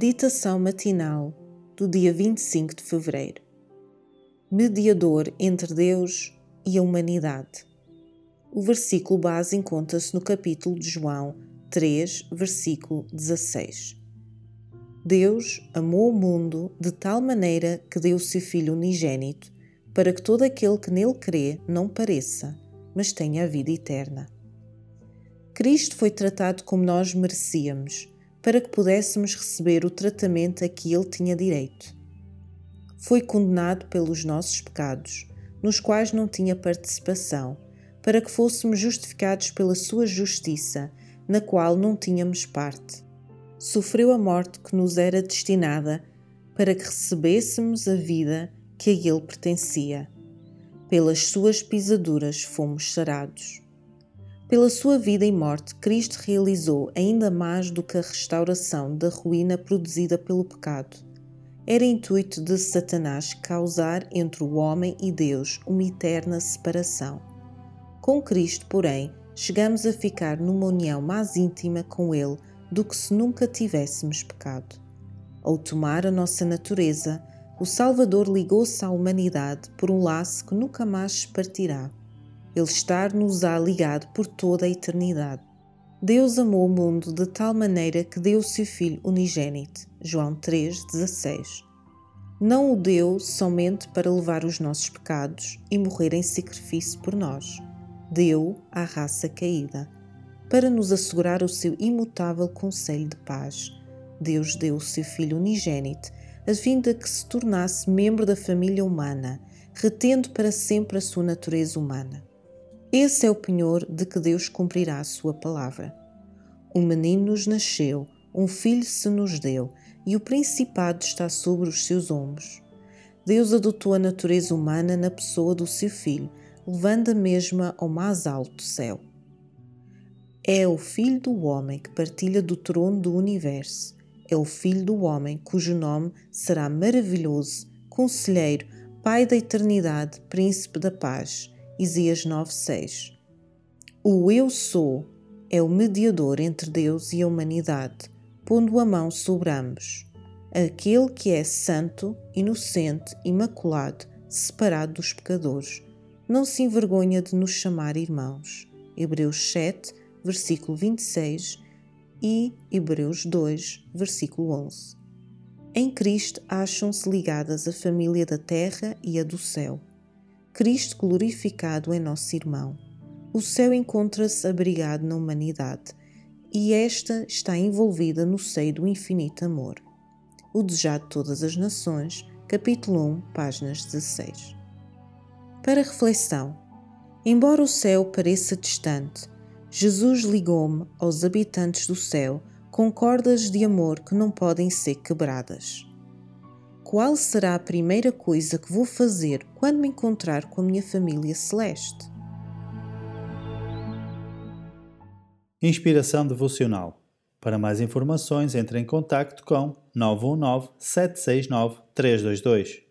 Meditação matinal do dia 25 de fevereiro. Mediador entre Deus e a humanidade. O versículo base encontra-se no capítulo de João 3, versículo 16. Deus amou o mundo de tal maneira que deu o seu Filho unigênito, para que todo aquele que nele crê não pareça, mas tenha a vida eterna. Cristo foi tratado como nós merecíamos para que pudéssemos receber o tratamento a que ele tinha direito. Foi condenado pelos nossos pecados, nos quais não tinha participação, para que fôssemos justificados pela sua justiça, na qual não tínhamos parte. Sofreu a morte que nos era destinada, para que recebêssemos a vida que a ele pertencia. Pelas suas pisaduras fomos sarados. Pela sua vida e morte, Cristo realizou ainda mais do que a restauração da ruína produzida pelo pecado. Era intuito de Satanás causar entre o homem e Deus uma eterna separação. Com Cristo, porém, chegamos a ficar numa união mais íntima com Ele do que se nunca tivéssemos pecado. Ao tomar a nossa natureza, o Salvador ligou-se à humanidade por um laço que nunca mais se partirá ele estar-nos-á ligado por toda a eternidade. Deus amou o mundo de tal maneira que deu o seu Filho unigênito. João 3,16. Não o deu somente para levar os nossos pecados e morrer em sacrifício por nós. Deu à raça caída, para nos assegurar o seu imutável conselho de paz. Deus deu o seu Filho unigênito, a fim de que se tornasse membro da família humana, retendo para sempre a sua natureza humana. Esse é o penhor de que Deus cumprirá a sua palavra. Um menino nos nasceu, um filho se nos deu, e o principado está sobre os seus ombros. Deus adotou a natureza humana na pessoa do seu filho, levando a mesma ao mais alto céu. É o filho do homem que partilha do trono do universo. É o filho do homem cujo nome será maravilhoso, conselheiro, pai da eternidade, príncipe da paz Isaías 9:6. O Eu sou é o mediador entre Deus e a humanidade, pondo a mão sobre ambos. Aquele que é santo, inocente, imaculado, separado dos pecadores, não se envergonha de nos chamar irmãos. Hebreus 7, versículo 26 e Hebreus 2, versículo 11. Em Cristo acham-se ligadas a família da terra e a do céu. Cristo glorificado é nosso irmão. O céu encontra-se abrigado na humanidade e esta está envolvida no seio do infinito amor. O Desejado de Todas as Nações, capítulo 1, páginas 16. Para reflexão, embora o céu pareça distante, Jesus ligou-me aos habitantes do céu com cordas de amor que não podem ser quebradas qual será a primeira coisa que vou fazer quando me encontrar com a minha família celeste? Inspiração devocional. Para mais informações, entre em contato com 919 769 322.